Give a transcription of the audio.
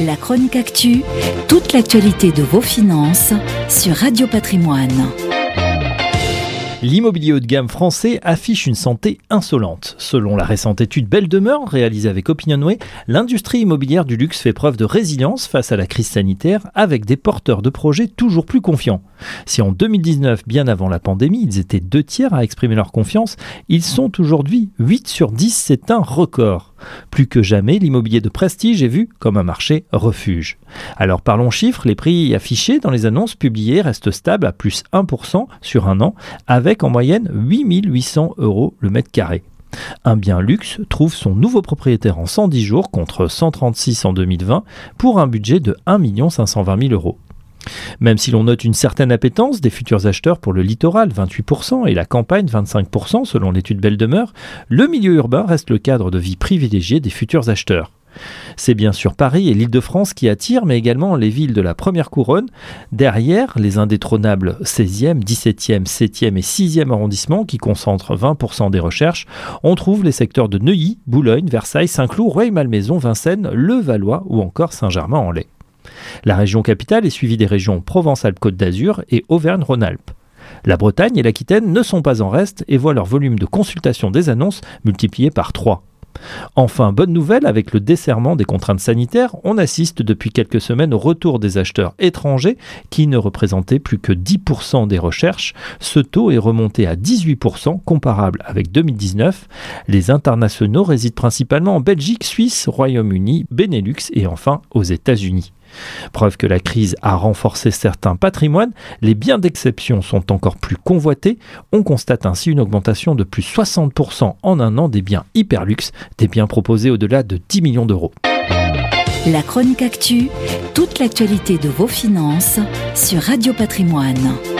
La chronique actu, toute l'actualité de vos finances sur Radio Patrimoine. L'immobilier haut de gamme français affiche une santé insolente. Selon la récente étude Belle Demeure réalisée avec Opinionway, l'industrie immobilière du luxe fait preuve de résilience face à la crise sanitaire avec des porteurs de projets toujours plus confiants. Si en 2019, bien avant la pandémie, ils étaient deux tiers à exprimer leur confiance, ils sont aujourd'hui 8 sur 10, c'est un record. Plus que jamais, l'immobilier de prestige est vu comme un marché refuge. Alors parlons chiffres, les prix affichés dans les annonces publiées restent stables à plus 1% sur un an, avec en moyenne 8800 euros le mètre carré. Un bien luxe trouve son nouveau propriétaire en 110 jours contre 136 en 2020 pour un budget de 1 520 000 euros. Même si l'on note une certaine appétence des futurs acheteurs pour le littoral, 28%, et la campagne, 25%, selon l'étude Belle Demeure, le milieu urbain reste le cadre de vie privilégié des futurs acheteurs. C'est bien sûr Paris et l'Île-de-France qui attirent, mais également les villes de la première couronne. Derrière, les indétrônables 16e, 17e, 7e et 6e arrondissements qui concentrent 20% des recherches, on trouve les secteurs de Neuilly, Boulogne, Versailles, Saint-Cloud, Rueil-Malmaison, Vincennes, Le-Valois ou encore Saint-Germain-en-Laye. La région capitale est suivie des régions Provence-Alpes-Côte d'Azur et Auvergne-Rhône-Alpes. La Bretagne et l'Aquitaine ne sont pas en reste et voient leur volume de consultation des annonces multiplié par 3. Enfin, bonne nouvelle, avec le desserrement des contraintes sanitaires, on assiste depuis quelques semaines au retour des acheteurs étrangers qui ne représentaient plus que 10% des recherches. Ce taux est remonté à 18%, comparable avec 2019. Les internationaux résident principalement en Belgique, Suisse, Royaume-Uni, Benelux et enfin aux États-Unis. Preuve que la crise a renforcé certains patrimoines, les biens d'exception sont encore plus convoités. On constate ainsi une augmentation de plus 60% en un an des biens hyperluxe, des biens proposés au-delà de 10 millions d'euros. La chronique actu, toute l'actualité de vos finances sur Radio Patrimoine.